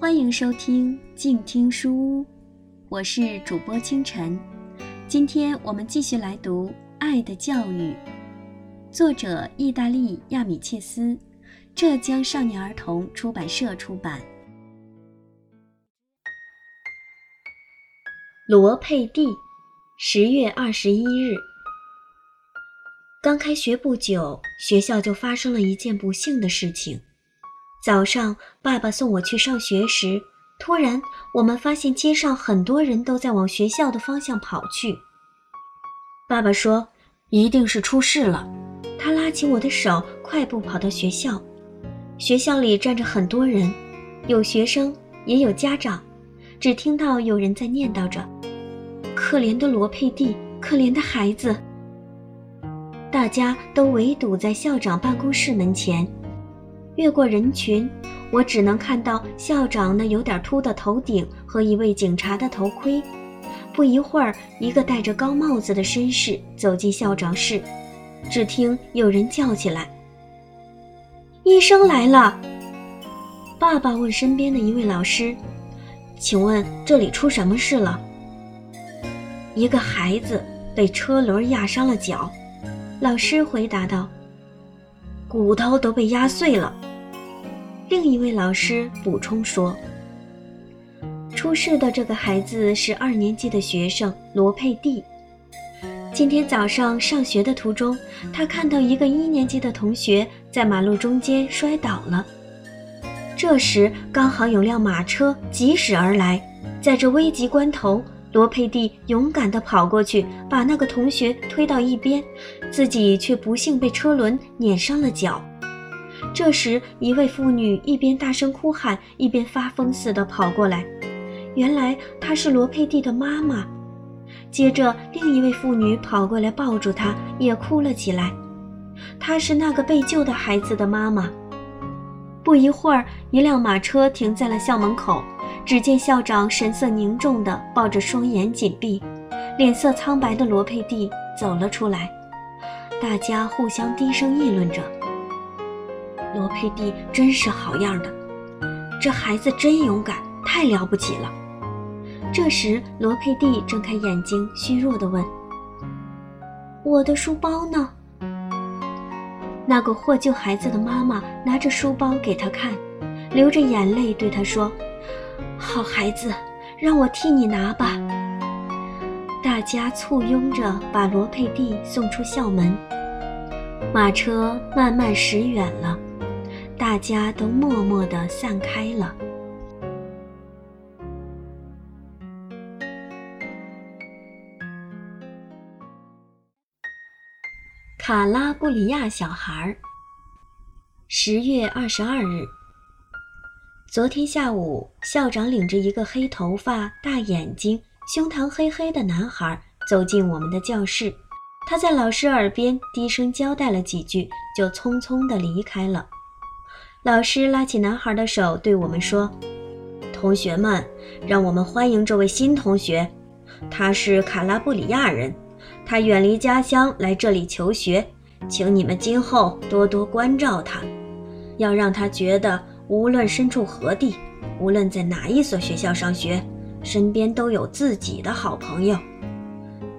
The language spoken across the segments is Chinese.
欢迎收听静听书屋，我是主播清晨。今天我们继续来读《爱的教育》，作者意大利亚米切斯，浙江少年儿童出版社出版。罗佩蒂，十月二十一日。刚开学不久，学校就发生了一件不幸的事情。早上，爸爸送我去上学时，突然我们发现街上很多人都在往学校的方向跑去。爸爸说：“一定是出事了。”他拉起我的手，快步跑到学校。学校里站着很多人，有学生，也有家长。只听到有人在念叨着：“可怜的罗佩蒂，可怜的孩子。”大家都围堵在校长办公室门前，越过人群，我只能看到校长那有点秃的头顶和一位警察的头盔。不一会儿，一个戴着高帽子的绅士走进校长室，只听有人叫起来：“医生来了！”爸爸问身边的一位老师：“请问这里出什么事了？”一个孩子被车轮压伤了脚。老师回答道：“骨头都被压碎了。”另一位老师补充说：“出事的这个孩子是二年级的学生罗佩蒂。今天早上上学的途中，他看到一个一年级的同学在马路中间摔倒了。这时刚好有辆马车疾驶而来，在这危急关头。”罗佩蒂勇敢地跑过去，把那个同学推到一边，自己却不幸被车轮碾伤了脚。这时，一位妇女一边大声哭喊，一边发疯似的跑过来。原来她是罗佩蒂的妈妈。接着，另一位妇女跑过来抱住她，也哭了起来。她是那个被救的孩子的妈妈。不一会儿，一辆马车停在了校门口。只见校长神色凝重地抱着双眼紧闭、脸色苍白的罗佩蒂走了出来，大家互相低声议论着：“罗佩蒂真是好样的，这孩子真勇敢，太了不起了。”这时，罗佩蒂睁开眼睛，虚弱地问：“我的书包呢？”那个获救孩子的妈妈拿着书包给他看，流着眼泪对他说。好孩子，让我替你拿吧。大家簇拥着把罗佩蒂送出校门，马车慢慢驶远了，大家都默默地散开了。卡拉布里亚小孩，十月二十二日。昨天下午，校长领着一个黑头发、大眼睛、胸膛黑黑的男孩走进我们的教室。他在老师耳边低声交代了几句，就匆匆地离开了。老师拉起男孩的手，对我们说：“同学们，让我们欢迎这位新同学。他是卡拉布里亚人，他远离家乡来这里求学，请你们今后多多关照他，要让他觉得。”无论身处何地，无论在哪一所学校上学，身边都有自己的好朋友。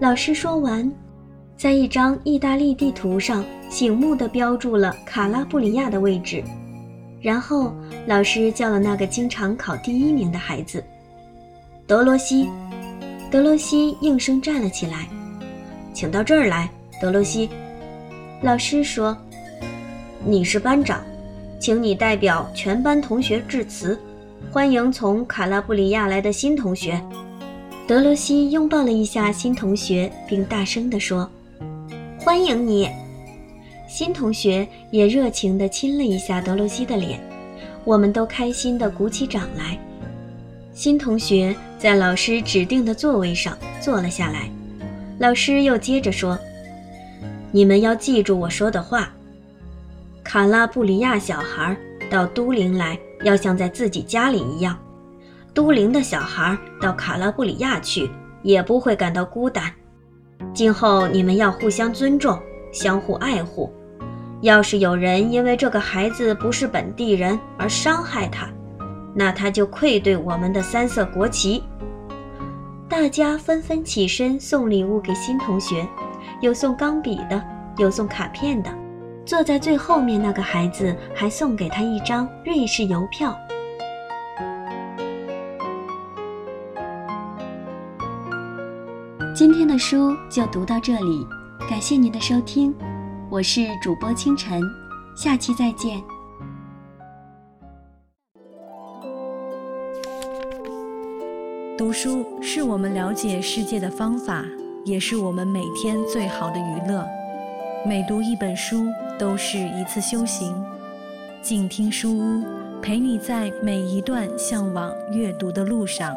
老师说完，在一张意大利地图上醒目地标注了卡拉布里亚的位置。然后，老师叫了那个经常考第一名的孩子，德罗西。德罗西应声站了起来，请到这儿来，德罗西。老师说：“你是班长。”请你代表全班同学致辞，欢迎从卡拉布里亚来的新同学。德罗西拥抱了一下新同学，并大声地说：“欢迎你！”新同学也热情地亲了一下德罗西的脸。我们都开心地鼓起掌来。新同学在老师指定的座位上坐了下来。老师又接着说：“你们要记住我说的话。”卡拉布里亚小孩到都灵来，要像在自己家里一样；都灵的小孩到卡拉布里亚去，也不会感到孤单。今后你们要互相尊重，相互爱护。要是有人因为这个孩子不是本地人而伤害他，那他就愧对我们的三色国旗。大家纷纷起身送礼物给新同学，有送钢笔的，有送卡片的。坐在最后面那个孩子还送给他一张瑞士邮票。今天的书就读到这里，感谢您的收听，我是主播清晨，下期再见。读书是我们了解世界的方法，也是我们每天最好的娱乐。每读一本书。都是一次修行，静听书屋，陪你在每一段向往阅读的路上。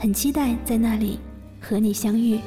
很期待在那里和你相遇。